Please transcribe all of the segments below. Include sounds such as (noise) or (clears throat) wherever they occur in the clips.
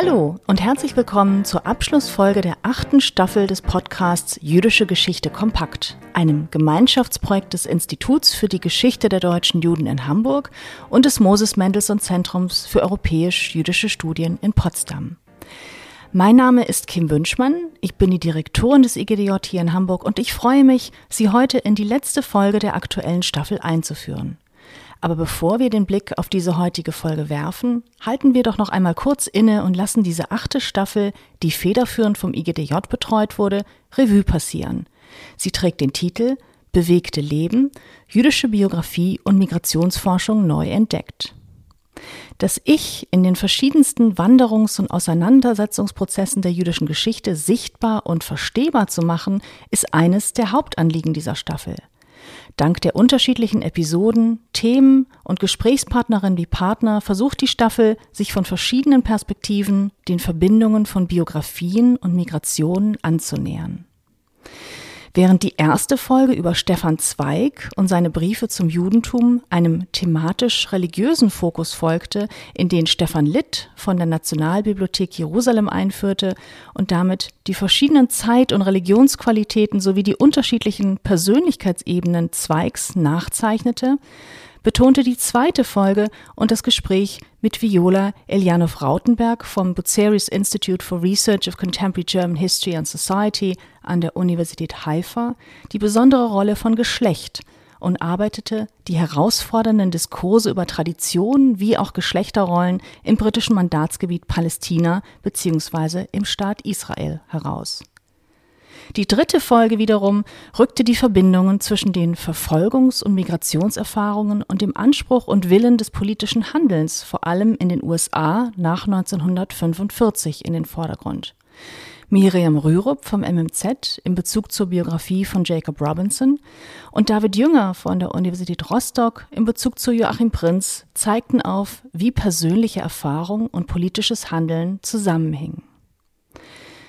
Hallo und herzlich willkommen zur Abschlussfolge der achten Staffel des Podcasts Jüdische Geschichte kompakt, einem Gemeinschaftsprojekt des Instituts für die Geschichte der deutschen Juden in Hamburg und des Moses Mendelssohn Zentrums für europäisch-jüdische Studien in Potsdam. Mein Name ist Kim Wünschmann, ich bin die Direktorin des IGDJ hier in Hamburg und ich freue mich, Sie heute in die letzte Folge der aktuellen Staffel einzuführen. Aber bevor wir den Blick auf diese heutige Folge werfen, halten wir doch noch einmal kurz inne und lassen diese achte Staffel, die federführend vom IGDJ betreut wurde, Revue passieren. Sie trägt den Titel Bewegte Leben, jüdische Biografie und Migrationsforschung neu entdeckt. Das Ich in den verschiedensten Wanderungs- und Auseinandersetzungsprozessen der jüdischen Geschichte sichtbar und verstehbar zu machen, ist eines der Hauptanliegen dieser Staffel. Dank der unterschiedlichen Episoden, Themen und Gesprächspartnerinnen wie Partner versucht die Staffel, sich von verschiedenen Perspektiven den Verbindungen von Biografien und Migrationen anzunähern. Während die erste Folge über Stefan Zweig und seine Briefe zum Judentum einem thematisch religiösen Fokus folgte, in den Stefan Litt von der Nationalbibliothek Jerusalem einführte und damit die verschiedenen Zeit- und Religionsqualitäten sowie die unterschiedlichen Persönlichkeitsebenen Zweigs nachzeichnete, betonte die zweite Folge und das Gespräch mit Viola Eljanov-Rautenberg vom Buceris Institute for Research of Contemporary German History and Society an der Universität Haifa die besondere Rolle von Geschlecht und arbeitete die herausfordernden Diskurse über Traditionen wie auch Geschlechterrollen im britischen Mandatsgebiet Palästina bzw. im Staat Israel heraus. Die dritte Folge wiederum rückte die Verbindungen zwischen den Verfolgungs- und Migrationserfahrungen und dem Anspruch und Willen des politischen Handelns, vor allem in den USA nach 1945, in den Vordergrund. Miriam Rürup vom MMZ in Bezug zur Biografie von Jacob Robinson und David Jünger von der Universität Rostock in Bezug zu Joachim Prinz zeigten auf, wie persönliche Erfahrung und politisches Handeln zusammenhängen.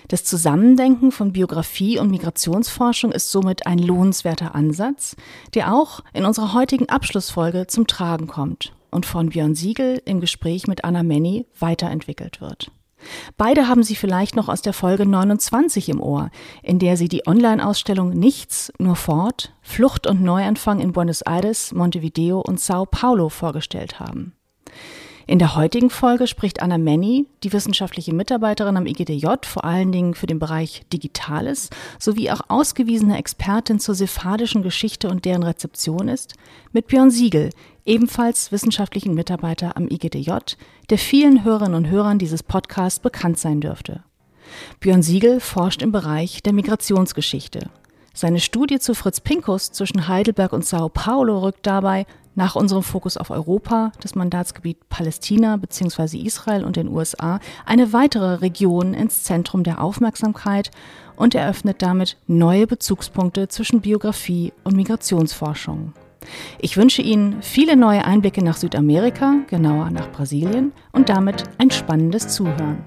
Das Zusammendenken von Biografie und Migrationsforschung ist somit ein lohnenswerter Ansatz, der auch in unserer heutigen Abschlussfolge zum Tragen kommt und von Björn Siegel im Gespräch mit Anna Menny weiterentwickelt wird. Beide haben Sie vielleicht noch aus der Folge 29 im Ohr, in der Sie die Online-Ausstellung Nichts, nur fort, Flucht und Neuanfang in Buenos Aires, Montevideo und Sao Paulo vorgestellt haben. In der heutigen Folge spricht Anna Menny, die wissenschaftliche Mitarbeiterin am IGDJ, vor allen Dingen für den Bereich Digitales, sowie auch ausgewiesene Expertin zur sephardischen Geschichte und deren Rezeption ist, mit Björn Siegel, ebenfalls wissenschaftlichen Mitarbeiter am IGDJ, der vielen Hörerinnen und Hörern dieses Podcasts bekannt sein dürfte. Björn Siegel forscht im Bereich der Migrationsgeschichte. Seine Studie zu Fritz Pinkus zwischen Heidelberg und Sao Paulo rückt dabei nach unserem Fokus auf Europa, das Mandatsgebiet Palästina bzw. Israel und den USA, eine weitere Region ins Zentrum der Aufmerksamkeit und eröffnet damit neue Bezugspunkte zwischen Biografie und Migrationsforschung. Ich wünsche Ihnen viele neue Einblicke nach Südamerika, genauer nach Brasilien und damit ein spannendes Zuhören.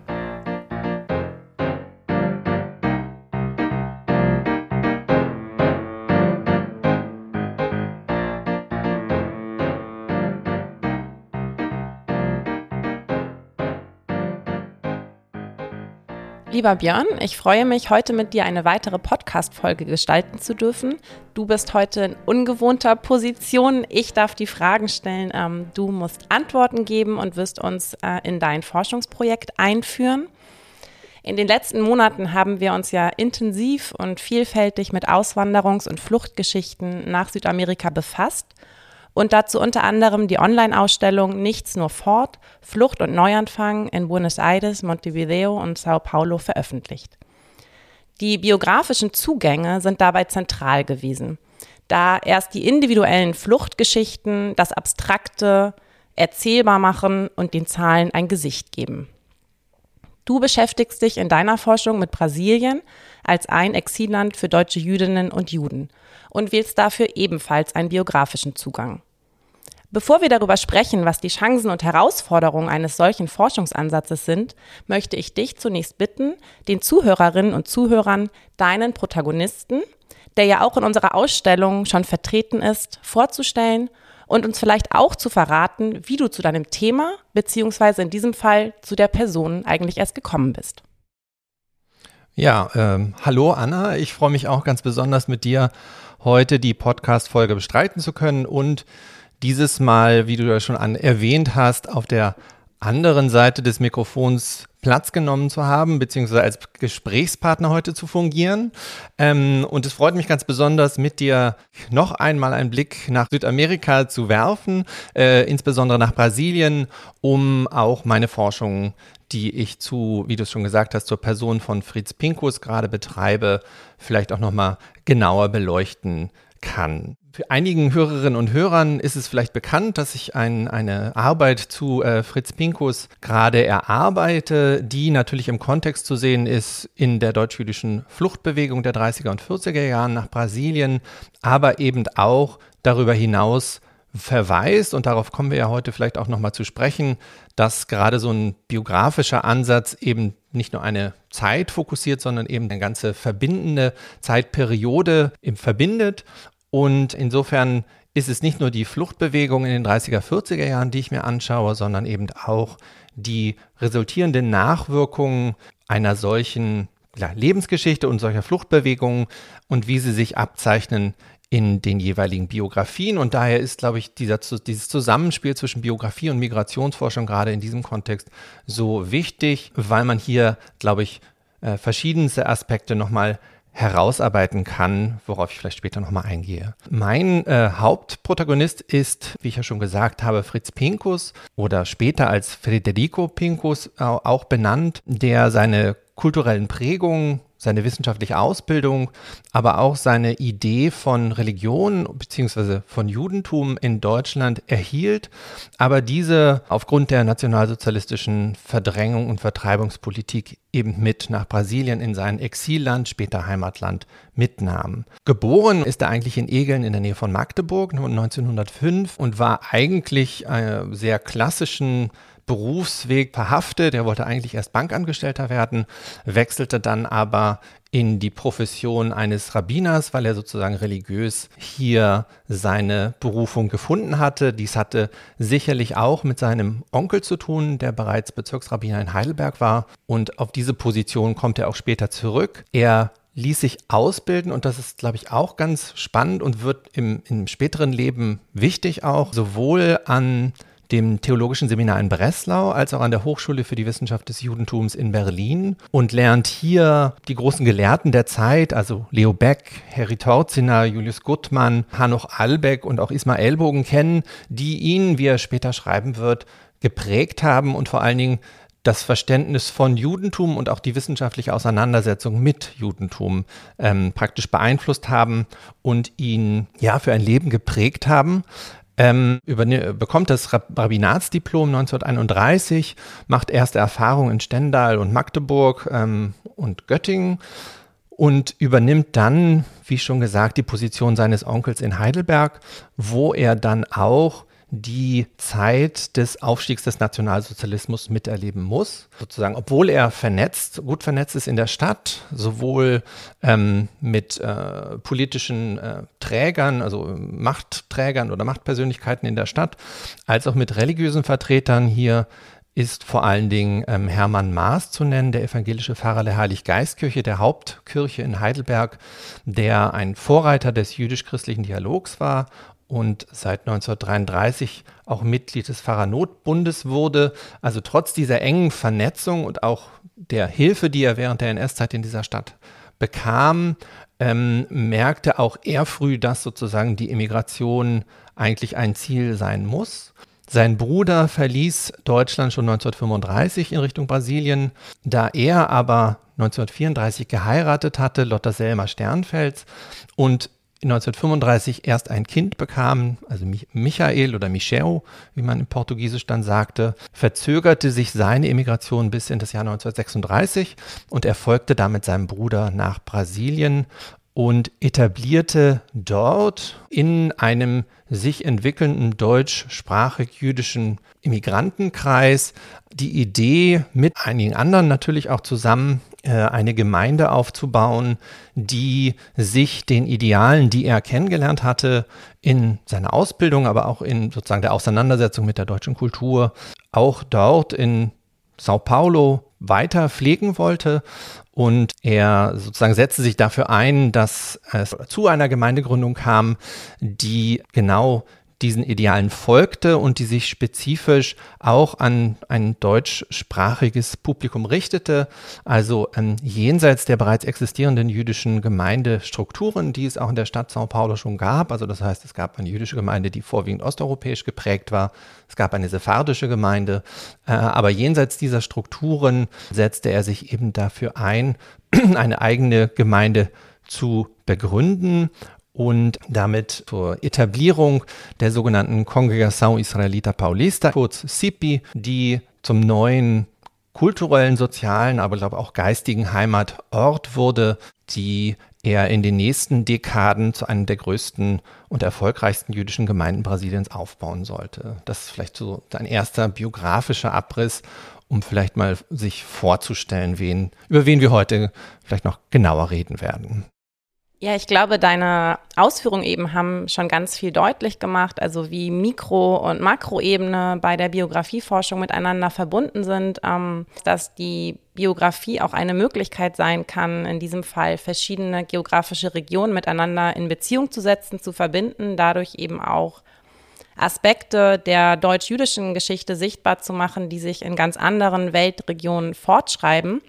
Lieber Björn, ich freue mich, heute mit dir eine weitere Podcast-Folge gestalten zu dürfen. Du bist heute in ungewohnter Position. Ich darf die Fragen stellen. Ähm, du musst Antworten geben und wirst uns äh, in dein Forschungsprojekt einführen. In den letzten Monaten haben wir uns ja intensiv und vielfältig mit Auswanderungs- und Fluchtgeschichten nach Südamerika befasst und dazu unter anderem die Online-Ausstellung Nichts nur fort, Flucht und Neuanfang in Buenos Aires, Montevideo und Sao Paulo veröffentlicht. Die biografischen Zugänge sind dabei zentral gewesen, da erst die individuellen Fluchtgeschichten das Abstrakte erzählbar machen und den Zahlen ein Gesicht geben. Du beschäftigst dich in deiner Forschung mit Brasilien als ein Exilland für deutsche Jüdinnen und Juden und wählst dafür ebenfalls einen biografischen Zugang. Bevor wir darüber sprechen, was die Chancen und Herausforderungen eines solchen Forschungsansatzes sind, möchte ich dich zunächst bitten, den Zuhörerinnen und Zuhörern deinen Protagonisten, der ja auch in unserer Ausstellung schon vertreten ist, vorzustellen und uns vielleicht auch zu verraten, wie du zu deinem Thema beziehungsweise in diesem Fall zu der Person eigentlich erst gekommen bist. Ja, ähm, hallo Anna, ich freue mich auch ganz besonders mit dir heute die Podcast-Folge bestreiten zu können und dieses Mal, wie du ja schon an, erwähnt hast, auf der anderen Seite des Mikrofons Platz genommen zu haben, beziehungsweise als Gesprächspartner heute zu fungieren. Ähm, und es freut mich ganz besonders, mit dir noch einmal einen Blick nach Südamerika zu werfen, äh, insbesondere nach Brasilien, um auch meine Forschung, die ich zu, wie du es schon gesagt hast, zur Person von Fritz Pinkus gerade betreibe, vielleicht auch nochmal genauer beleuchten kann. Für einigen Hörerinnen und Hörern ist es vielleicht bekannt, dass ich ein, eine Arbeit zu äh, Fritz Pinkus gerade erarbeite, die natürlich im Kontext zu sehen ist in der deutsch-jüdischen Fluchtbewegung der 30er und 40er Jahren nach Brasilien, aber eben auch darüber hinaus verweist, und darauf kommen wir ja heute vielleicht auch nochmal zu sprechen, dass gerade so ein biografischer Ansatz eben nicht nur eine Zeit fokussiert, sondern eben eine ganze verbindende Zeitperiode verbindet und insofern ist es nicht nur die Fluchtbewegung in den 30er, 40er Jahren, die ich mir anschaue, sondern eben auch die resultierenden Nachwirkungen einer solchen ja, Lebensgeschichte und solcher Fluchtbewegungen und wie sie sich abzeichnen in den jeweiligen Biografien. Und daher ist, glaube ich, dieser, dieses Zusammenspiel zwischen Biografie und Migrationsforschung gerade in diesem Kontext so wichtig, weil man hier, glaube ich, äh, verschiedenste Aspekte nochmal herausarbeiten kann, worauf ich vielleicht später nochmal eingehe. Mein äh, Hauptprotagonist ist, wie ich ja schon gesagt habe, Fritz Pinkus oder später als Federico Pinkus auch benannt, der seine kulturellen Prägungen seine wissenschaftliche Ausbildung, aber auch seine Idee von Religion bzw. von Judentum in Deutschland erhielt, aber diese aufgrund der nationalsozialistischen Verdrängung und Vertreibungspolitik eben mit nach Brasilien in sein Exilland, später Heimatland, mitnahm. Geboren ist er eigentlich in Egeln in der Nähe von Magdeburg 1905 und war eigentlich einen sehr klassischen Berufsweg verhaftet. Er wollte eigentlich erst Bankangestellter werden, wechselte dann aber in die Profession eines Rabbiners, weil er sozusagen religiös hier seine Berufung gefunden hatte. Dies hatte sicherlich auch mit seinem Onkel zu tun, der bereits Bezirksrabbiner in Heidelberg war. Und auf diese Position kommt er auch später zurück. Er ließ sich ausbilden und das ist, glaube ich, auch ganz spannend und wird im, im späteren Leben wichtig auch, sowohl an dem Theologischen Seminar in Breslau als auch an der Hochschule für die Wissenschaft des Judentums in Berlin und lernt hier die großen Gelehrten der Zeit, also Leo Beck, Harry Torziner, Julius Guttmann, Hanoch Albeck und auch Ismael Bogen kennen, die ihn, wie er später schreiben wird, geprägt haben und vor allen Dingen das Verständnis von Judentum und auch die wissenschaftliche Auseinandersetzung mit Judentum ähm, praktisch beeinflusst haben und ihn ja für ein Leben geprägt haben ähm, bekommt das Rabbinatsdiplom 1931, macht erste Erfahrungen in Stendal und Magdeburg ähm, und Göttingen und übernimmt dann, wie schon gesagt, die Position seines Onkels in Heidelberg, wo er dann auch die Zeit des Aufstiegs des Nationalsozialismus miterleben muss. Sozusagen, obwohl er vernetzt, gut vernetzt ist in der Stadt, sowohl ähm, mit äh, politischen äh, Trägern, also Machtträgern oder Machtpersönlichkeiten in der Stadt, als auch mit religiösen Vertretern hier ist vor allen Dingen ähm, Hermann Maas zu nennen, der evangelische Pfarrer der Heiliggeistkirche, der Hauptkirche in Heidelberg, der ein Vorreiter des jüdisch-christlichen Dialogs war und seit 1933 auch Mitglied des Pfarrernotbundes wurde. Also trotz dieser engen Vernetzung und auch der Hilfe, die er während der NS-Zeit in dieser Stadt bekam, ähm, merkte auch er früh, dass sozusagen die Emigration eigentlich ein Ziel sein muss. Sein Bruder verließ Deutschland schon 1935 in Richtung Brasilien. Da er aber 1934 geheiratet hatte, Lotta Selma Sternfels, und 1935 erst ein Kind bekam, also Michael oder Michel, wie man im Portugiesisch dann sagte, verzögerte sich seine Emigration bis in das Jahr 1936 und er folgte damit seinem Bruder nach Brasilien und etablierte dort in einem sich entwickelnden deutschsprachig-jüdischen Immigrantenkreis die Idee, mit einigen anderen natürlich auch zusammen, eine Gemeinde aufzubauen, die sich den Idealen, die er kennengelernt hatte, in seiner Ausbildung, aber auch in sozusagen der Auseinandersetzung mit der deutschen Kultur, auch dort in Sao Paulo weiter pflegen wollte. Und er sozusagen setzte sich dafür ein, dass es zu einer Gemeindegründung kam, die genau diesen Idealen folgte und die sich spezifisch auch an ein deutschsprachiges Publikum richtete, also ähm, jenseits der bereits existierenden jüdischen Gemeindestrukturen, die es auch in der Stadt Sao Paulo schon gab. Also das heißt, es gab eine jüdische Gemeinde, die vorwiegend osteuropäisch geprägt war. Es gab eine sephardische Gemeinde, äh, aber jenseits dieser Strukturen setzte er sich eben dafür ein, (clears throat) eine eigene Gemeinde zu begründen und damit zur Etablierung der sogenannten Congregação Israelita Paulista, kurz CIPI, die zum neuen kulturellen, sozialen, aber glaube auch geistigen Heimatort wurde, die er in den nächsten Dekaden zu einem der größten und erfolgreichsten jüdischen Gemeinden Brasiliens aufbauen sollte. Das ist vielleicht so ein erster biografischer Abriss, um vielleicht mal sich vorzustellen, wen, über wen wir heute vielleicht noch genauer reden werden. Ja, ich glaube, deine Ausführungen eben haben schon ganz viel deutlich gemacht, also wie Mikro- und Makroebene bei der Biografieforschung miteinander verbunden sind, ähm, dass die Biografie auch eine Möglichkeit sein kann, in diesem Fall verschiedene geografische Regionen miteinander in Beziehung zu setzen, zu verbinden, dadurch eben auch Aspekte der deutsch-jüdischen Geschichte sichtbar zu machen, die sich in ganz anderen Weltregionen fortschreiben.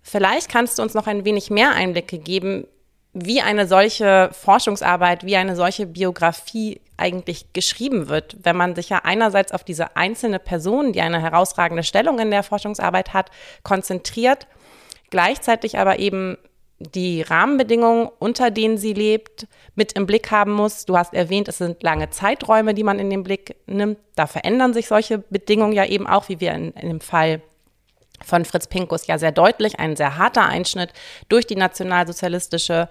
Vielleicht kannst du uns noch ein wenig mehr Einblicke geben, wie eine solche Forschungsarbeit, wie eine solche Biografie eigentlich geschrieben wird, wenn man sich ja einerseits auf diese einzelne Person, die eine herausragende Stellung in der Forschungsarbeit hat, konzentriert, gleichzeitig aber eben die Rahmenbedingungen, unter denen sie lebt, mit im Blick haben muss. Du hast erwähnt, es sind lange Zeiträume, die man in den Blick nimmt. Da verändern sich solche Bedingungen ja eben auch, wie wir in, in dem Fall von Fritz Pinkus ja sehr deutlich, ein sehr harter Einschnitt durch die nationalsozialistische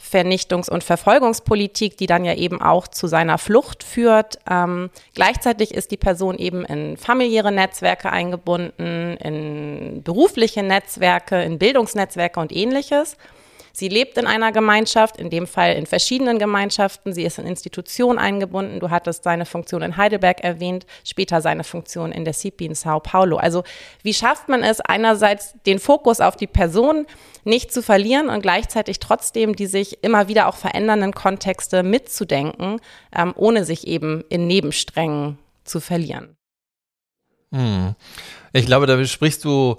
Vernichtungs- und Verfolgungspolitik, die dann ja eben auch zu seiner Flucht führt. Ähm, gleichzeitig ist die Person eben in familiäre Netzwerke eingebunden, in berufliche Netzwerke, in Bildungsnetzwerke und ähnliches. Sie lebt in einer Gemeinschaft, in dem Fall in verschiedenen Gemeinschaften. Sie ist in Institutionen eingebunden. Du hattest seine Funktion in Heidelberg erwähnt, später seine Funktion in der CIPI in Sao Paulo. Also wie schafft man es, einerseits den Fokus auf die Person nicht zu verlieren und gleichzeitig trotzdem die sich immer wieder auch verändernden Kontexte mitzudenken, ähm, ohne sich eben in Nebensträngen zu verlieren? Hm. Ich glaube, da sprichst du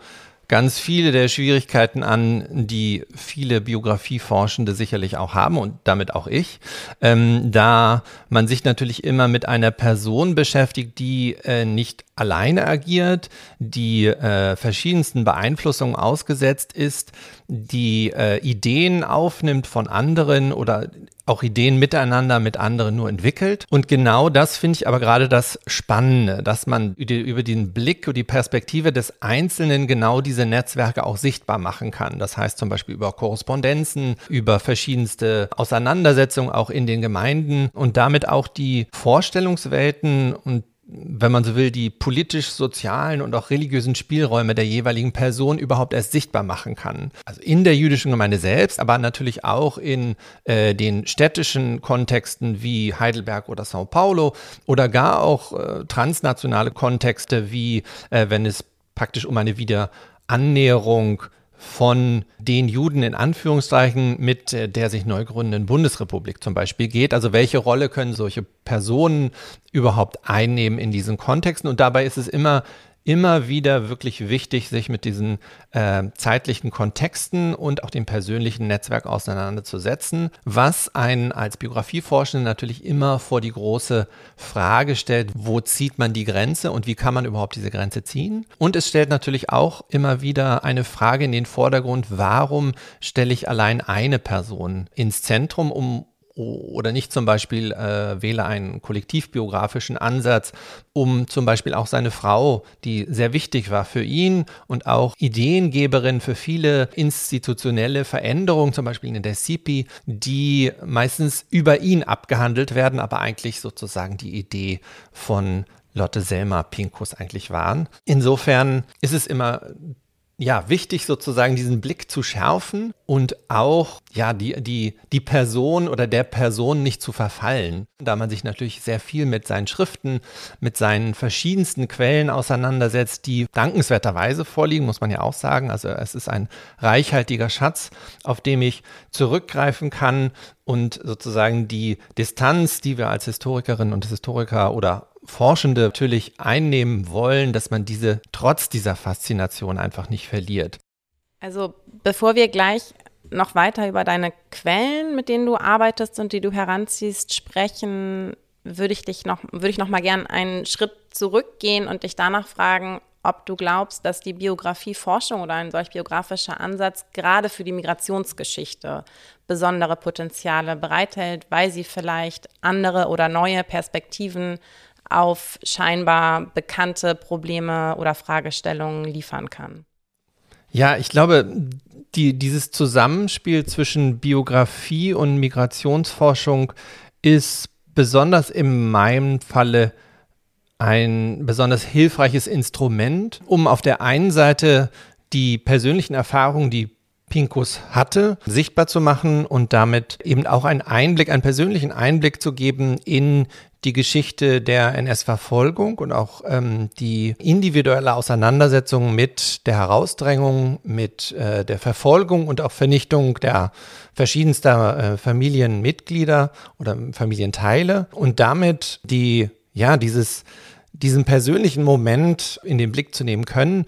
ganz viele der Schwierigkeiten an, die viele Biografieforschende sicherlich auch haben und damit auch ich, ähm, da man sich natürlich immer mit einer Person beschäftigt, die äh, nicht alleine agiert, die äh, verschiedensten Beeinflussungen ausgesetzt ist, die äh, Ideen aufnimmt von anderen oder auch Ideen miteinander mit anderen nur entwickelt. Und genau das finde ich aber gerade das Spannende, dass man über den Blick und die Perspektive des Einzelnen genau diese Netzwerke auch sichtbar machen kann. Das heißt zum Beispiel über Korrespondenzen, über verschiedenste Auseinandersetzungen auch in den Gemeinden und damit auch die Vorstellungswelten und wenn man so will, die politisch-sozialen und auch religiösen Spielräume der jeweiligen Person überhaupt erst sichtbar machen kann. Also in der jüdischen Gemeinde selbst, aber natürlich auch in äh, den städtischen Kontexten wie Heidelberg oder Sao Paulo oder gar auch äh, transnationale Kontexte wie äh, wenn es praktisch um eine Wiederannäherung von den Juden in Anführungszeichen mit äh, der sich neu gründenden Bundesrepublik zum Beispiel geht. Also welche Rolle können solche Personen überhaupt einnehmen in diesen Kontexten? Und dabei ist es immer immer wieder wirklich wichtig, sich mit diesen äh, zeitlichen Kontexten und auch dem persönlichen Netzwerk auseinanderzusetzen, was einen als Biografieforschende natürlich immer vor die große Frage stellt, wo zieht man die Grenze und wie kann man überhaupt diese Grenze ziehen? Und es stellt natürlich auch immer wieder eine Frage in den Vordergrund, warum stelle ich allein eine Person ins Zentrum, um oder nicht zum Beispiel äh, wähle einen kollektivbiografischen Ansatz, um zum Beispiel auch seine Frau, die sehr wichtig war für ihn und auch Ideengeberin für viele institutionelle Veränderungen, zum Beispiel in der CIPI, die meistens über ihn abgehandelt werden, aber eigentlich sozusagen die Idee von Lotte Selma Pinkus eigentlich waren. Insofern ist es immer ja, wichtig sozusagen diesen Blick zu schärfen und auch ja, die, die, die Person oder der Person nicht zu verfallen. Da man sich natürlich sehr viel mit seinen Schriften, mit seinen verschiedensten Quellen auseinandersetzt, die dankenswerterweise vorliegen, muss man ja auch sagen. Also es ist ein reichhaltiger Schatz, auf dem ich zurückgreifen kann und sozusagen die Distanz, die wir als Historikerinnen und Historiker oder Forschende natürlich einnehmen wollen, dass man diese trotz dieser Faszination einfach nicht verliert. Also bevor wir gleich noch weiter über deine Quellen, mit denen du arbeitest und die du heranziehst, sprechen, würde ich dich noch, würde ich noch mal gern einen Schritt zurückgehen und dich danach fragen, ob du glaubst, dass die Biografieforschung oder ein solch biografischer Ansatz gerade für die Migrationsgeschichte besondere Potenziale bereithält, weil sie vielleicht andere oder neue Perspektiven auf scheinbar bekannte Probleme oder Fragestellungen liefern kann. Ja, ich glaube, die, dieses Zusammenspiel zwischen Biografie und Migrationsforschung ist besonders in meinem Falle ein besonders hilfreiches Instrument, um auf der einen Seite die persönlichen Erfahrungen, die Pinkus hatte, sichtbar zu machen und damit eben auch einen Einblick, einen persönlichen Einblick zu geben in die Geschichte der NS-Verfolgung und auch ähm, die individuelle Auseinandersetzung mit der Herausdrängung, mit äh, der Verfolgung und auch Vernichtung der verschiedenster äh, Familienmitglieder oder Familienteile und damit die, ja, dieses, diesen persönlichen Moment in den Blick zu nehmen können.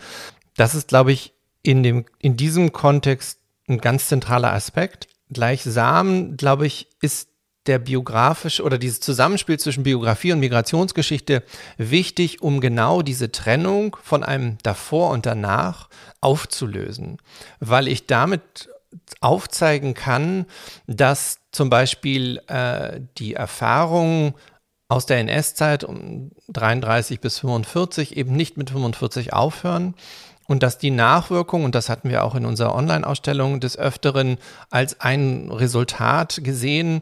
Das ist, glaube ich, in, dem, in diesem Kontext ein ganz zentraler Aspekt. Gleichsam, glaube ich, ist der biografische oder dieses Zusammenspiel zwischen Biografie und Migrationsgeschichte wichtig, um genau diese Trennung von einem davor und danach aufzulösen, weil ich damit aufzeigen kann, dass zum Beispiel äh, die Erfahrungen aus der NS-Zeit um 33 bis 45 eben nicht mit 45 aufhören, und dass die Nachwirkung, und das hatten wir auch in unserer Online-Ausstellung des Öfteren als ein Resultat gesehen,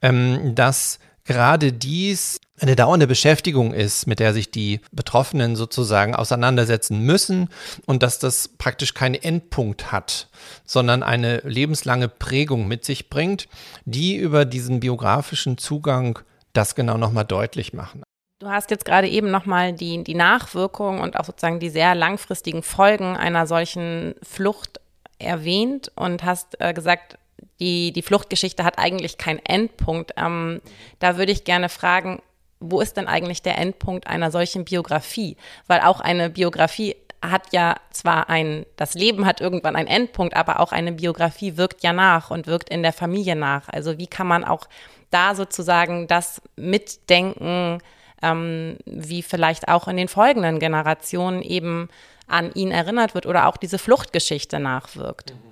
ähm, dass gerade dies eine dauernde Beschäftigung ist, mit der sich die Betroffenen sozusagen auseinandersetzen müssen und dass das praktisch keinen Endpunkt hat, sondern eine lebenslange Prägung mit sich bringt, die über diesen biografischen Zugang das genau nochmal deutlich machen. Du hast jetzt gerade eben nochmal die, die Nachwirkung und auch sozusagen die sehr langfristigen Folgen einer solchen Flucht erwähnt und hast äh, gesagt, die, die Fluchtgeschichte hat eigentlich keinen Endpunkt. Ähm, da würde ich gerne fragen, wo ist denn eigentlich der Endpunkt einer solchen Biografie? Weil auch eine Biografie hat ja zwar ein, das Leben hat irgendwann einen Endpunkt, aber auch eine Biografie wirkt ja nach und wirkt in der Familie nach. Also wie kann man auch da sozusagen das mitdenken, ähm, wie vielleicht auch in den folgenden Generationen eben an ihn erinnert wird oder auch diese Fluchtgeschichte nachwirkt? Mhm.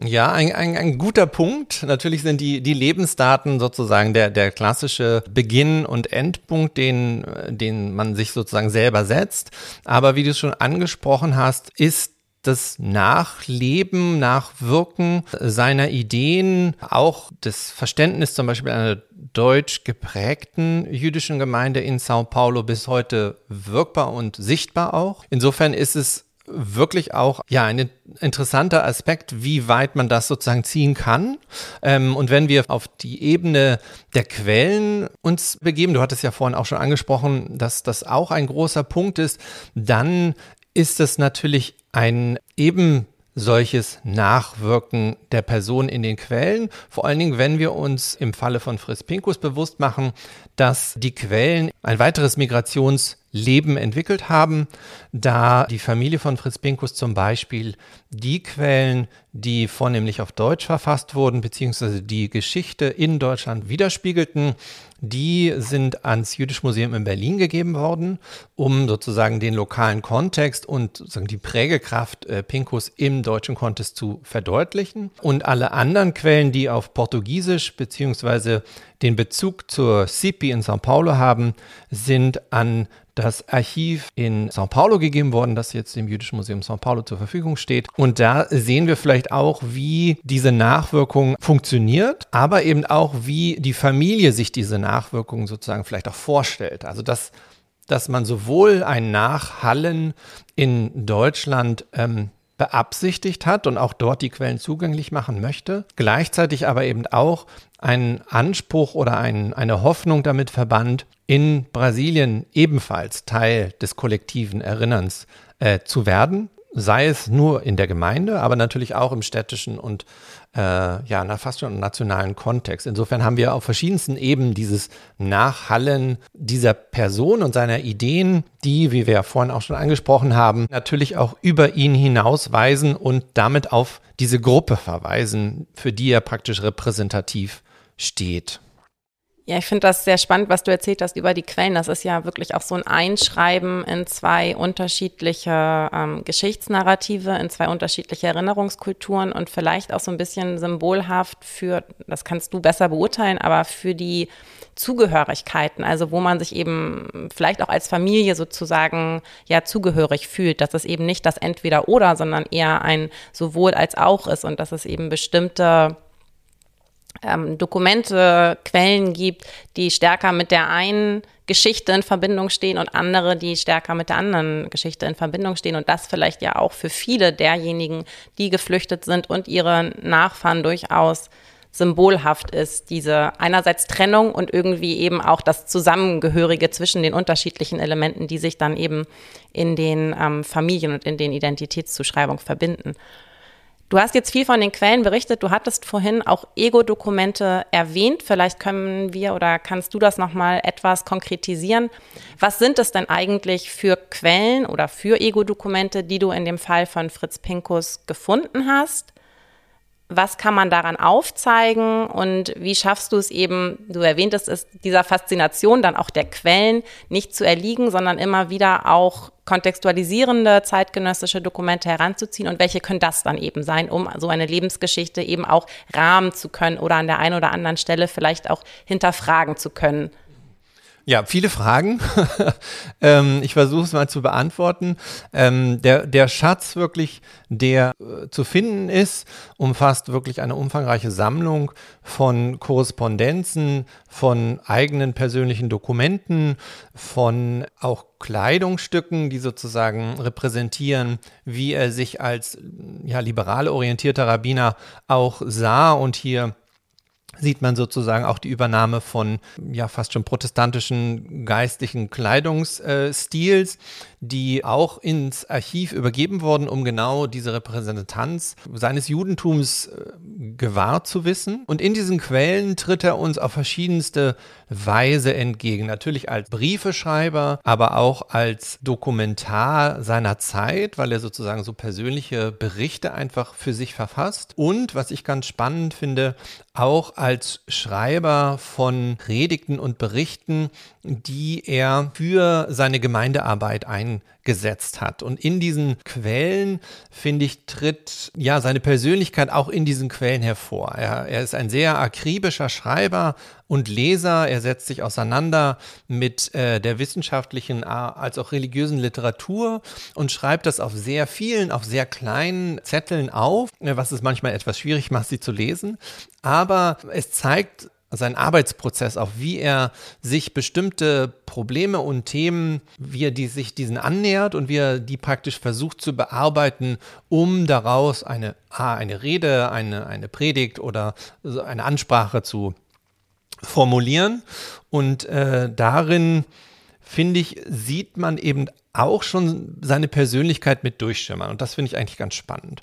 Ja, ein, ein, ein guter Punkt. Natürlich sind die, die Lebensdaten sozusagen der, der klassische Beginn und Endpunkt, den, den man sich sozusagen selber setzt. Aber wie du es schon angesprochen hast, ist das Nachleben, Nachwirken seiner Ideen, auch das Verständnis zum Beispiel einer deutsch geprägten jüdischen Gemeinde in Sao Paulo bis heute wirkbar und sichtbar auch. Insofern ist es wirklich auch ja ein interessanter Aspekt, wie weit man das sozusagen ziehen kann. Ähm, und wenn wir auf die Ebene der Quellen uns begeben, du hattest ja vorhin auch schon angesprochen, dass das auch ein großer Punkt ist, dann ist es natürlich ein eben solches Nachwirken der Person in den Quellen. Vor allen Dingen, wenn wir uns im Falle von Fritz Pinkus bewusst machen, dass die Quellen ein weiteres Migrationsleben entwickelt haben, da die Familie von Fritz Pinkus zum Beispiel die Quellen, die vornehmlich auf Deutsch verfasst wurden, beziehungsweise die Geschichte in Deutschland widerspiegelten, die sind ans Jüdische Museum in Berlin gegeben worden, um sozusagen den lokalen Kontext und sozusagen die Prägekraft äh, Pinkus im deutschen Kontext zu verdeutlichen. Und alle anderen Quellen, die auf Portugiesisch beziehungsweise den Bezug zur CIPI in São Paulo haben, sind an das Archiv in São Paulo gegeben worden, das jetzt dem Jüdischen Museum São Paulo zur Verfügung steht. Und da sehen wir vielleicht auch, wie diese Nachwirkung funktioniert, aber eben auch, wie die Familie sich diese Nachwirkung sozusagen vielleicht auch vorstellt. Also dass dass man sowohl ein Nachhallen in Deutschland ähm, beabsichtigt hat und auch dort die Quellen zugänglich machen möchte, gleichzeitig aber eben auch einen Anspruch oder ein, eine Hoffnung damit verband, in Brasilien ebenfalls Teil des kollektiven Erinnerns äh, zu werden, sei es nur in der Gemeinde, aber natürlich auch im städtischen und äh, ja, fast schon nationalen Kontext. Insofern haben wir auf verschiedensten Ebenen dieses Nachhallen dieser Person und seiner Ideen, die, wie wir ja vorhin auch schon angesprochen haben, natürlich auch über ihn hinausweisen und damit auf diese Gruppe verweisen, für die er praktisch repräsentativ steht. Ja, ich finde das sehr spannend, was du erzählt hast über die Quellen. Das ist ja wirklich auch so ein Einschreiben in zwei unterschiedliche ähm, Geschichtsnarrative, in zwei unterschiedliche Erinnerungskulturen und vielleicht auch so ein bisschen symbolhaft für, das kannst du besser beurteilen, aber für die Zugehörigkeiten, also wo man sich eben vielleicht auch als Familie sozusagen ja zugehörig fühlt, dass es eben nicht das Entweder-Oder, sondern eher ein sowohl als auch ist. Und dass es eben bestimmte ähm, Dokumente, Quellen gibt, die stärker mit der einen Geschichte in Verbindung stehen und andere, die stärker mit der anderen Geschichte in Verbindung stehen. Und das vielleicht ja auch für viele derjenigen, die geflüchtet sind und ihre Nachfahren durchaus symbolhaft ist, diese einerseits Trennung und irgendwie eben auch das Zusammengehörige zwischen den unterschiedlichen Elementen, die sich dann eben in den ähm, Familien und in den Identitätszuschreibungen verbinden. Du hast jetzt viel von den Quellen berichtet. Du hattest vorhin auch Ego-Dokumente erwähnt. Vielleicht können wir oder kannst du das nochmal etwas konkretisieren. Was sind es denn eigentlich für Quellen oder für Ego-Dokumente, die du in dem Fall von Fritz Pinkus gefunden hast? Was kann man daran aufzeigen und wie schaffst du es eben, du erwähntest es, dieser Faszination dann auch der Quellen nicht zu erliegen, sondern immer wieder auch kontextualisierende zeitgenössische Dokumente heranzuziehen und welche können das dann eben sein, um so eine Lebensgeschichte eben auch rahmen zu können oder an der einen oder anderen Stelle vielleicht auch hinterfragen zu können. Ja, viele Fragen. (laughs) ähm, ich versuche es mal zu beantworten. Ähm, der, der Schatz wirklich, der äh, zu finden ist, umfasst wirklich eine umfangreiche Sammlung von Korrespondenzen, von eigenen persönlichen Dokumenten, von auch Kleidungsstücken, die sozusagen repräsentieren, wie er sich als ja, liberal orientierter Rabbiner auch sah und hier sieht man sozusagen auch die Übernahme von ja fast schon protestantischen geistlichen Kleidungsstils, die auch ins Archiv übergeben wurden, um genau diese Repräsentanz seines Judentums äh, gewahr zu wissen. Und in diesen Quellen tritt er uns auf verschiedenste Weise entgegen. Natürlich als Briefeschreiber, aber auch als Dokumentar seiner Zeit, weil er sozusagen so persönliche Berichte einfach für sich verfasst. Und was ich ganz spannend finde, auch als Schreiber von Predigten und Berichten, die er für seine Gemeindearbeit eingesetzt hat. Und in diesen Quellen, finde ich, tritt ja seine Persönlichkeit auch in diesen Quellen hervor. Er, er ist ein sehr akribischer Schreiber und Leser. Er setzt sich auseinander mit äh, der wissenschaftlichen als auch religiösen Literatur und schreibt das auf sehr vielen, auf sehr kleinen Zetteln auf, was es manchmal etwas schwierig macht, sie zu lesen. Aber es zeigt sein Arbeitsprozess, auch wie er sich bestimmte Probleme und Themen, wie er die, sich diesen annähert und wie er die praktisch versucht zu bearbeiten, um daraus eine, eine Rede, eine, eine Predigt oder eine Ansprache zu formulieren. Und äh, darin, finde ich, sieht man eben auch schon seine Persönlichkeit mit durchschimmern. Und das finde ich eigentlich ganz spannend.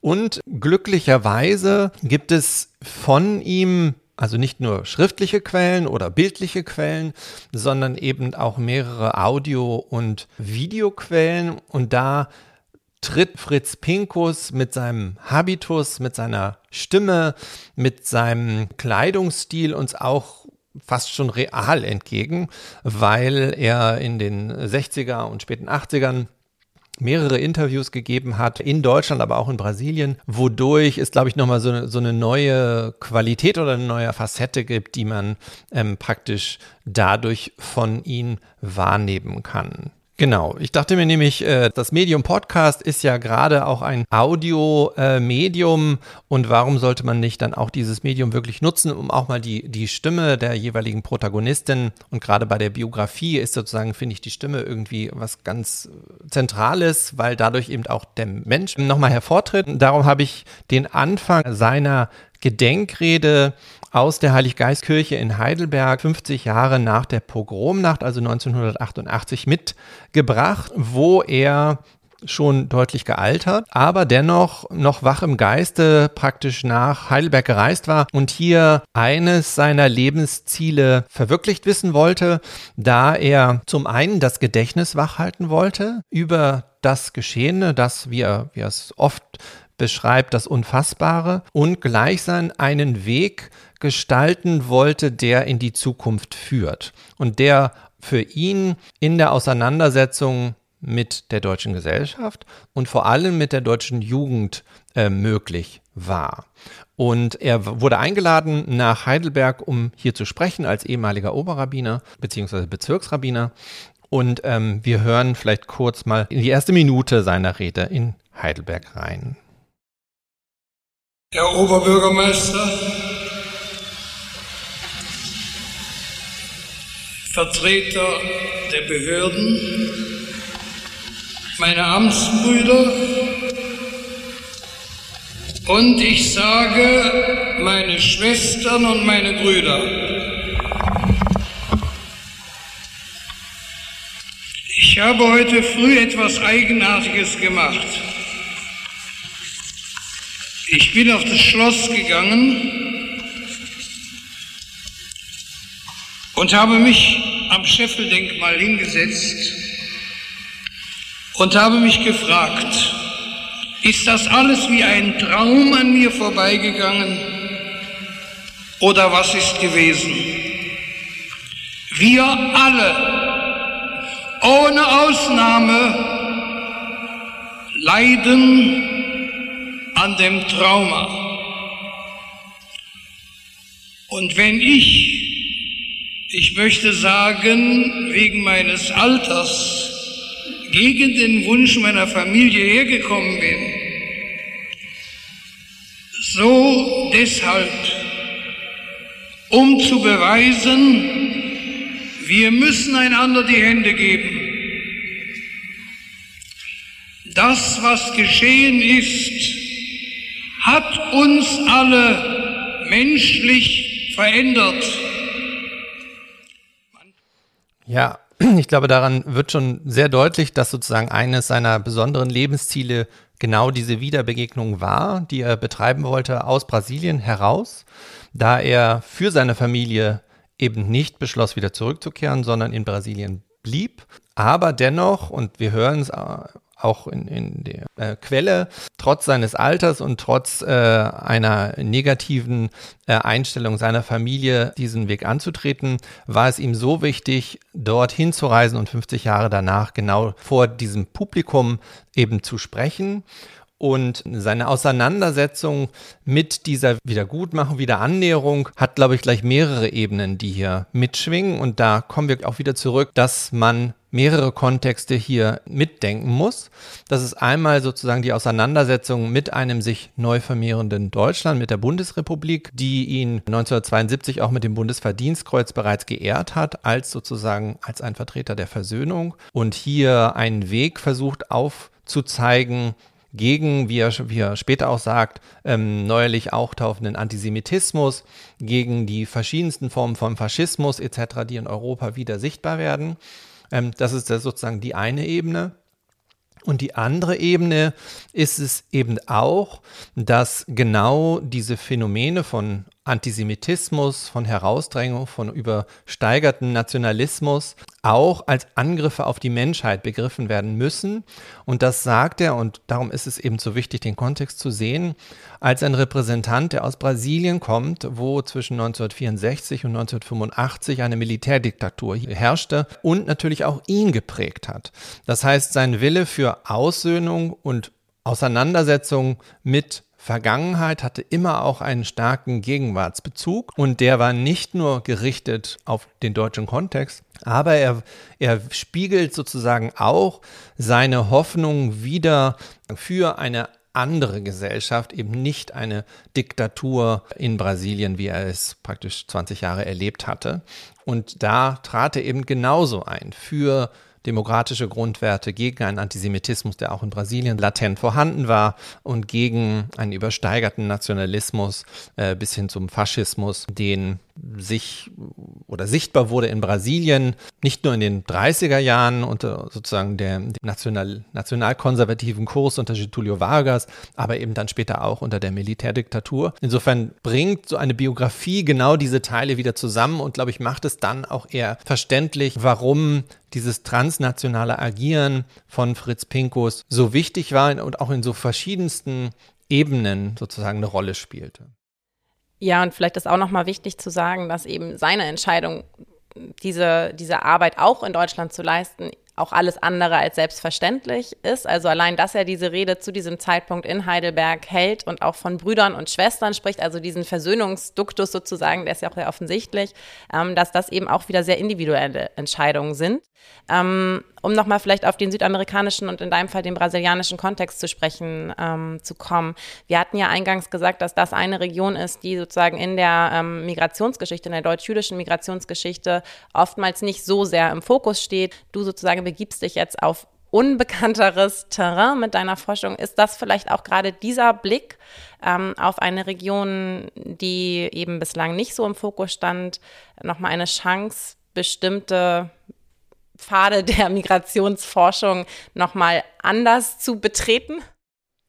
Und glücklicherweise gibt es von ihm also nicht nur schriftliche Quellen oder bildliche Quellen, sondern eben auch mehrere Audio- und Videoquellen. Und da tritt Fritz Pinkus mit seinem Habitus, mit seiner Stimme, mit seinem Kleidungsstil uns auch fast schon real entgegen, weil er in den 60er und späten 80ern mehrere Interviews gegeben hat, in Deutschland, aber auch in Brasilien, wodurch es, glaube ich, nochmal so, so eine neue Qualität oder eine neue Facette gibt, die man ähm, praktisch dadurch von ihm wahrnehmen kann. Genau, ich dachte mir nämlich, äh, das Medium Podcast ist ja gerade auch ein Audio-Medium äh, und warum sollte man nicht dann auch dieses Medium wirklich nutzen, um auch mal die, die Stimme der jeweiligen Protagonistin und gerade bei der Biografie ist sozusagen, finde ich, die Stimme irgendwie was ganz Zentrales, weil dadurch eben auch der Mensch nochmal hervortritt. Darum habe ich den Anfang seiner Gedenkrede aus der Heiliggeistkirche in Heidelberg 50 Jahre nach der Pogromnacht, also 1988, mitgebracht, wo er schon deutlich gealtert, aber dennoch noch wach im Geiste praktisch nach Heidelberg gereist war und hier eines seiner Lebensziele verwirklicht wissen wollte, da er zum einen das Gedächtnis wachhalten wollte über das Geschehene, das, wie er, wie er es oft beschreibt, das Unfassbare und gleichsam einen Weg gestalten wollte, der in die Zukunft führt und der für ihn in der Auseinandersetzung mit der deutschen Gesellschaft und vor allem mit der deutschen Jugend äh, möglich war. Und er wurde eingeladen nach Heidelberg, um hier zu sprechen als ehemaliger Oberrabbiner bzw. Bezirksrabbiner. Und ähm, wir hören vielleicht kurz mal in die erste Minute seiner Rede in Heidelberg rein. Herr Oberbürgermeister, Vertreter der Behörden, meine Amtsbrüder und ich sage meine Schwestern und meine Brüder. Ich habe heute früh etwas Eigenartiges gemacht. Ich bin auf das Schloss gegangen und habe mich am Scheffeldenkmal hingesetzt und habe mich gefragt, ist das alles wie ein Traum an mir vorbeigegangen oder was ist gewesen? Wir alle, ohne Ausnahme, leiden an dem Trauma. Und wenn ich ich möchte sagen, wegen meines Alters gegen den Wunsch meiner Familie hergekommen bin. So deshalb, um zu beweisen, wir müssen einander die Hände geben. Das, was geschehen ist, hat uns alle menschlich verändert. Ja, (clears throat) ich glaube, daran wird schon sehr deutlich, dass sozusagen eines seiner besonderen Lebensziele genau diese Wiederbegegnung war, die er betreiben wollte aus Brasilien heraus, da er für seine Familie eben nicht beschloss, wieder zurückzukehren, sondern in Brasilien blieb. Aber dennoch, und wir hören es auch in, in der äh, Quelle, trotz seines Alters und trotz äh, einer negativen äh, Einstellung seiner Familie, diesen Weg anzutreten, war es ihm so wichtig, dorthin zu reisen und 50 Jahre danach genau vor diesem Publikum eben zu sprechen. Und seine Auseinandersetzung mit dieser Wiedergutmachung, Wiederannäherung hat, glaube ich, gleich mehrere Ebenen, die hier mitschwingen. Und da kommen wir auch wieder zurück, dass man mehrere Kontexte hier mitdenken muss. Das ist einmal sozusagen die Auseinandersetzung mit einem sich neu vermehrenden Deutschland, mit der Bundesrepublik, die ihn 1972 auch mit dem Bundesverdienstkreuz bereits geehrt hat, als sozusagen als ein Vertreter der Versöhnung und hier einen Weg versucht aufzuzeigen, gegen, wie er, wie er später auch sagt, ähm, neuerlich auftauchenden Antisemitismus, gegen die verschiedensten Formen von Faschismus etc., die in Europa wieder sichtbar werden. Ähm, das ist sozusagen die eine Ebene. Und die andere Ebene ist es eben auch, dass genau diese Phänomene von Antisemitismus, von Herausdrängung, von übersteigerten Nationalismus auch als Angriffe auf die Menschheit begriffen werden müssen. Und das sagt er, und darum ist es eben so wichtig, den Kontext zu sehen, als ein Repräsentant, der aus Brasilien kommt, wo zwischen 1964 und 1985 eine Militärdiktatur herrschte und natürlich auch ihn geprägt hat. Das heißt, sein Wille für Aussöhnung und Auseinandersetzung mit Vergangenheit hatte immer auch einen starken Gegenwartsbezug und der war nicht nur gerichtet auf den deutschen Kontext, Aber er, er spiegelt sozusagen auch seine Hoffnung wieder für eine andere Gesellschaft, eben nicht eine Diktatur in Brasilien, wie er es praktisch 20 Jahre erlebt hatte. Und da trat er eben genauso ein für demokratische Grundwerte, gegen einen Antisemitismus, der auch in Brasilien latent vorhanden war und gegen einen übersteigerten Nationalismus äh, bis hin zum Faschismus, den sich oder sichtbar wurde in Brasilien, nicht nur in den 30er Jahren unter sozusagen der, dem national, nationalkonservativen Kurs unter Getulio Vargas, aber eben dann später auch unter der Militärdiktatur. Insofern bringt so eine Biografie genau diese Teile wieder zusammen und glaube ich macht es dann auch eher verständlich, warum dieses transnationale Agieren von Fritz Pinkus so wichtig war und auch in so verschiedensten Ebenen sozusagen eine Rolle spielte. Ja, und vielleicht ist auch nochmal wichtig zu sagen, dass eben seine Entscheidung, diese, diese Arbeit auch in Deutschland zu leisten, auch alles andere als selbstverständlich ist. Also allein, dass er diese Rede zu diesem Zeitpunkt in Heidelberg hält und auch von Brüdern und Schwestern spricht, also diesen Versöhnungsduktus sozusagen, der ist ja auch sehr offensichtlich, ähm, dass das eben auch wieder sehr individuelle Entscheidungen sind. Ähm, um nochmal vielleicht auf den südamerikanischen und in deinem Fall den brasilianischen Kontext zu sprechen ähm, zu kommen. Wir hatten ja eingangs gesagt, dass das eine Region ist, die sozusagen in der ähm, Migrationsgeschichte, in der deutsch-jüdischen Migrationsgeschichte oftmals nicht so sehr im Fokus steht. Du sozusagen begibst dich jetzt auf unbekannteres Terrain mit deiner Forschung. Ist das vielleicht auch gerade dieser Blick ähm, auf eine Region, die eben bislang nicht so im Fokus stand, nochmal eine Chance, bestimmte Pfade der Migrationsforschung nochmal anders zu betreten?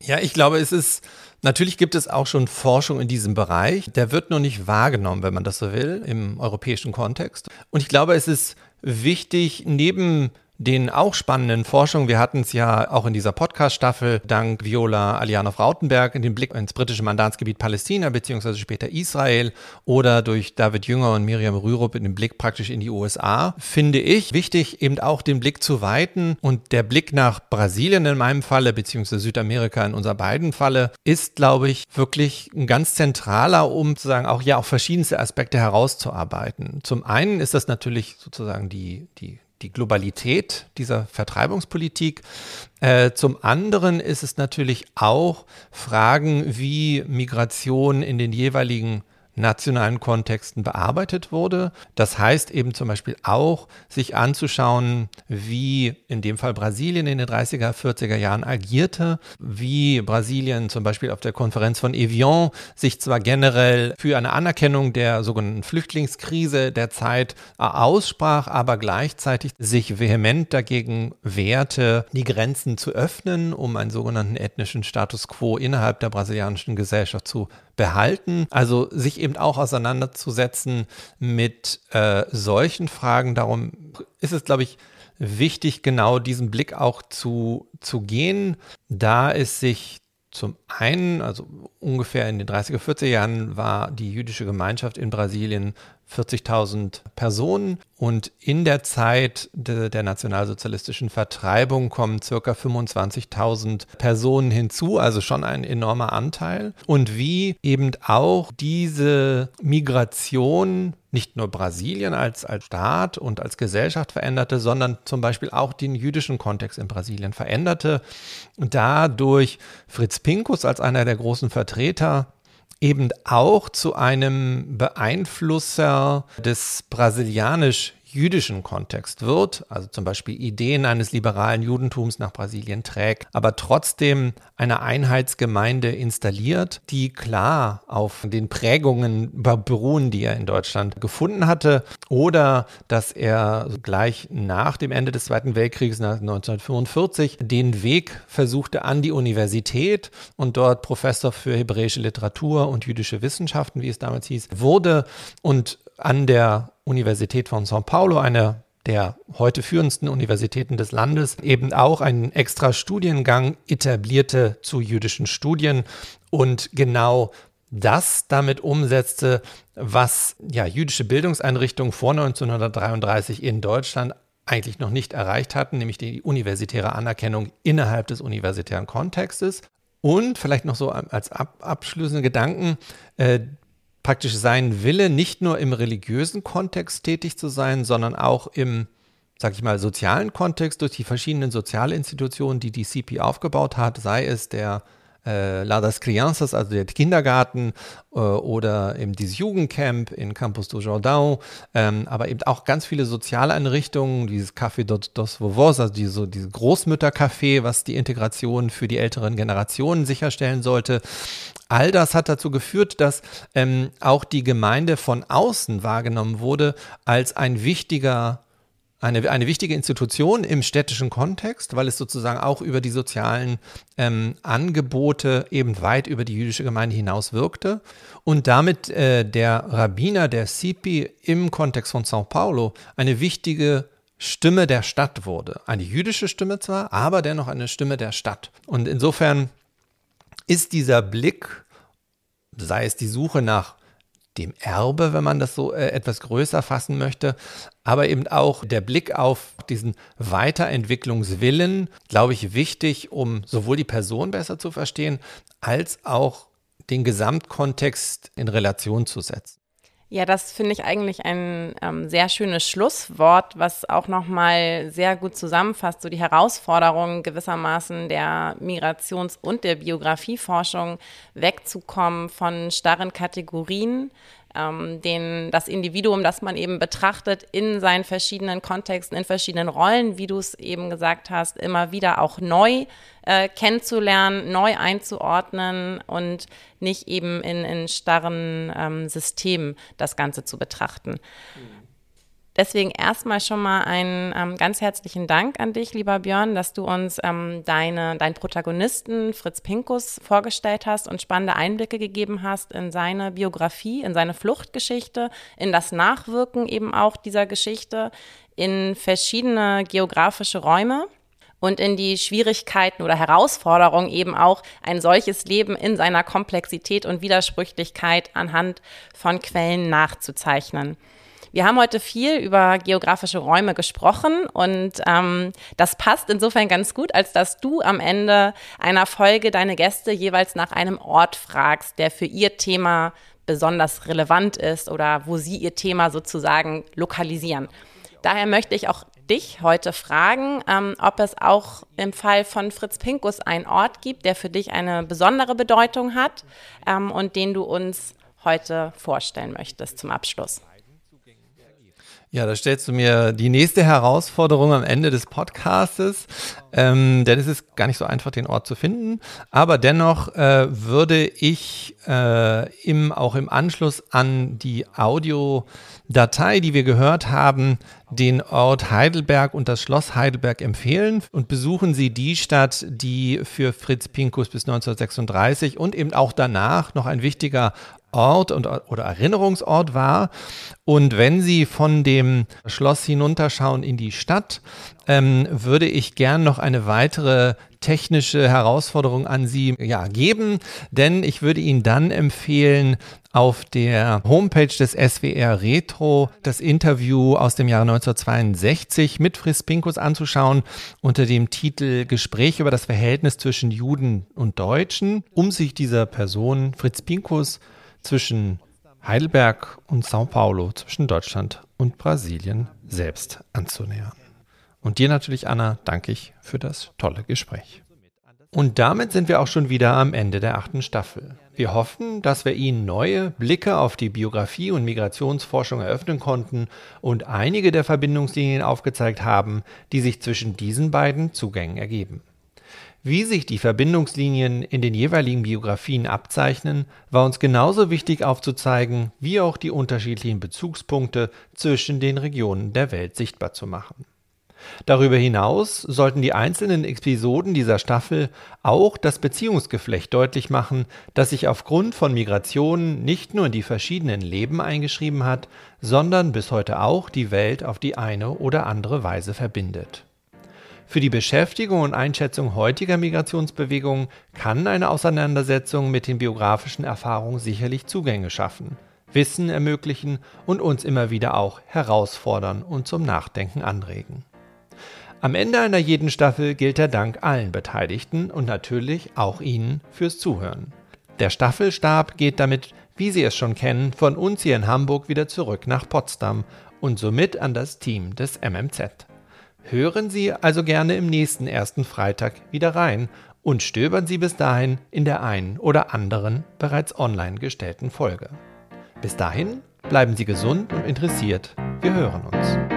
Ja, ich glaube, es ist, natürlich gibt es auch schon Forschung in diesem Bereich. Der wird nur nicht wahrgenommen, wenn man das so will, im europäischen Kontext. Und ich glaube, es ist wichtig, neben den auch spannenden Forschungen. Wir hatten es ja auch in dieser Podcast-Staffel dank Viola Alianov-Rautenberg in den Blick ins britische Mandatsgebiet Palästina beziehungsweise später Israel oder durch David Jünger und Miriam Rürup in den Blick praktisch in die USA, finde ich wichtig, eben auch den Blick zu weiten und der Blick nach Brasilien in meinem Falle beziehungsweise Südamerika in unserer beiden Falle ist, glaube ich, wirklich ein ganz zentraler, um sozusagen auch ja auch verschiedenste Aspekte herauszuarbeiten. Zum einen ist das natürlich sozusagen die, die die Globalität dieser Vertreibungspolitik. Äh, zum anderen ist es natürlich auch Fragen, wie Migration in den jeweiligen nationalen Kontexten bearbeitet wurde. Das heißt eben zum Beispiel auch, sich anzuschauen, wie in dem Fall Brasilien in den 30er, 40er Jahren agierte, wie Brasilien zum Beispiel auf der Konferenz von Evian sich zwar generell für eine Anerkennung der sogenannten Flüchtlingskrise der Zeit aussprach, aber gleichzeitig sich vehement dagegen wehrte, die Grenzen zu öffnen, um einen sogenannten ethnischen Status quo innerhalb der brasilianischen Gesellschaft zu behalten. Also sich eben auch auseinanderzusetzen mit äh, solchen Fragen. Darum ist es, glaube ich, wichtig, genau diesen Blick auch zu, zu gehen, da es sich zum einen, also ungefähr in den 30er, 40er Jahren war die jüdische Gemeinschaft in Brasilien 40.000 Personen und in der Zeit de, der nationalsozialistischen Vertreibung kommen circa 25.000 Personen hinzu, also schon ein enormer Anteil. Und wie eben auch diese Migration nicht nur Brasilien als, als Staat und als Gesellschaft veränderte, sondern zum Beispiel auch den jüdischen Kontext in Brasilien veränderte. Und dadurch Fritz Pinkus als einer der großen Vertreter eben auch zu einem Beeinflusser des brasilianisch jüdischen Kontext wird, also zum Beispiel Ideen eines liberalen Judentums nach Brasilien trägt, aber trotzdem eine Einheitsgemeinde installiert, die klar auf den Prägungen beruhen, die er in Deutschland gefunden hatte, oder dass er gleich nach dem Ende des Zweiten Weltkriegs, 1945, den Weg versuchte an die Universität und dort Professor für hebräische Literatur und jüdische Wissenschaften, wie es damals hieß, wurde und an der Universität von São Paulo, einer der heute führendsten Universitäten des Landes, eben auch einen extra Studiengang etablierte zu jüdischen Studien und genau das damit umsetzte, was ja jüdische Bildungseinrichtungen vor 1933 in Deutschland eigentlich noch nicht erreicht hatten, nämlich die universitäre Anerkennung innerhalb des universitären Kontextes. Und vielleicht noch so als ab abschließende Gedanken, äh, praktisch sein Wille, nicht nur im religiösen Kontext tätig zu sein, sondern auch im, sag ich mal, sozialen Kontext durch die verschiedenen Sozialinstitutionen, die die CP aufgebaut hat, sei es der äh, La das Crianças, also der Kindergarten äh, oder eben dieses Jugendcamp in Campus du Jordão, ähm, aber eben auch ganz viele Sozialeinrichtungen, dieses Café dos Vovos, also diese, diese Großmüttercafé, was die Integration für die älteren Generationen sicherstellen sollte. All das hat dazu geführt, dass ähm, auch die Gemeinde von außen wahrgenommen wurde als ein wichtiger eine, eine wichtige Institution im städtischen Kontext, weil es sozusagen auch über die sozialen ähm, Angebote eben weit über die jüdische Gemeinde hinaus wirkte und damit äh, der Rabbiner, der Sipi im Kontext von São Paulo eine wichtige Stimme der Stadt wurde. Eine jüdische Stimme zwar, aber dennoch eine Stimme der Stadt. Und insofern ist dieser Blick, sei es die Suche nach dem Erbe, wenn man das so äh, etwas größer fassen möchte, aber eben auch der Blick auf diesen Weiterentwicklungswillen, glaube ich, wichtig, um sowohl die Person besser zu verstehen, als auch den Gesamtkontext in Relation zu setzen. Ja, das finde ich eigentlich ein ähm, sehr schönes Schlusswort, was auch nochmal sehr gut zusammenfasst, so die Herausforderungen gewissermaßen der Migrations- und der Biografieforschung wegzukommen von starren Kategorien ähm, den, das Individuum, das man eben betrachtet in seinen verschiedenen Kontexten, in verschiedenen Rollen, wie du es eben gesagt hast, immer wieder auch neu äh, kennenzulernen, neu einzuordnen und nicht eben in, in starren ähm, Systemen das Ganze zu betrachten. Mhm. Deswegen erstmal schon mal einen ähm, ganz herzlichen Dank an dich, lieber Björn, dass du uns ähm, deine, deinen Protagonisten Fritz Pinkus vorgestellt hast und spannende Einblicke gegeben hast in seine Biografie, in seine Fluchtgeschichte, in das Nachwirken eben auch dieser Geschichte, in verschiedene geografische Räume und in die Schwierigkeiten oder Herausforderungen eben auch ein solches Leben in seiner Komplexität und Widersprüchlichkeit anhand von Quellen nachzuzeichnen. Wir haben heute viel über geografische Räume gesprochen und ähm, das passt insofern ganz gut, als dass du am Ende einer Folge deine Gäste jeweils nach einem Ort fragst, der für ihr Thema besonders relevant ist oder wo sie ihr Thema sozusagen lokalisieren. Daher möchte ich auch dich heute fragen, ähm, ob es auch im Fall von Fritz Pinkus einen Ort gibt, der für dich eine besondere Bedeutung hat ähm, und den du uns heute vorstellen möchtest zum Abschluss. Ja, da stellst du mir die nächste Herausforderung am Ende des Podcastes, ähm, denn es ist gar nicht so einfach, den Ort zu finden. Aber dennoch äh, würde ich äh, im, auch im Anschluss an die Audiodatei, die wir gehört haben, den Ort Heidelberg und das Schloss Heidelberg empfehlen und besuchen Sie die Stadt, die für Fritz Pinkus bis 1936 und eben auch danach noch ein wichtiger Ort und, oder Erinnerungsort war. Und wenn Sie von dem Schloss hinunterschauen in die Stadt, ähm, würde ich gern noch eine weitere technische Herausforderung an Sie ja, geben, denn ich würde Ihnen dann empfehlen, auf der Homepage des SWR Retro das Interview aus dem Jahre 1962 mit Fritz Pinkus anzuschauen unter dem Titel Gespräch über das Verhältnis zwischen Juden und Deutschen, um sich dieser Person Fritz Pinkus zwischen Heidelberg und Sao Paulo, zwischen Deutschland und Brasilien selbst anzunähern. Und dir natürlich, Anna, danke ich für das tolle Gespräch. Und damit sind wir auch schon wieder am Ende der achten Staffel. Wir hoffen, dass wir Ihnen neue Blicke auf die Biografie und Migrationsforschung eröffnen konnten und einige der Verbindungslinien aufgezeigt haben, die sich zwischen diesen beiden Zugängen ergeben. Wie sich die Verbindungslinien in den jeweiligen Biografien abzeichnen, war uns genauso wichtig aufzuzeigen, wie auch die unterschiedlichen Bezugspunkte zwischen den Regionen der Welt sichtbar zu machen. Darüber hinaus sollten die einzelnen Episoden dieser Staffel auch das Beziehungsgeflecht deutlich machen, das sich aufgrund von Migrationen nicht nur in die verschiedenen Leben eingeschrieben hat, sondern bis heute auch die Welt auf die eine oder andere Weise verbindet. Für die Beschäftigung und Einschätzung heutiger Migrationsbewegungen kann eine Auseinandersetzung mit den biografischen Erfahrungen sicherlich Zugänge schaffen, Wissen ermöglichen und uns immer wieder auch herausfordern und zum Nachdenken anregen. Am Ende einer jeden Staffel gilt der Dank allen Beteiligten und natürlich auch Ihnen fürs Zuhören. Der Staffelstab geht damit wie Sie es schon kennen, von uns hier in Hamburg wieder zurück nach Potsdam und somit an das Team des MMZ. Hören Sie also gerne im nächsten ersten Freitag wieder rein und stöbern Sie bis dahin in der einen oder anderen bereits online gestellten Folge. Bis dahin bleiben Sie gesund und interessiert. Wir hören uns.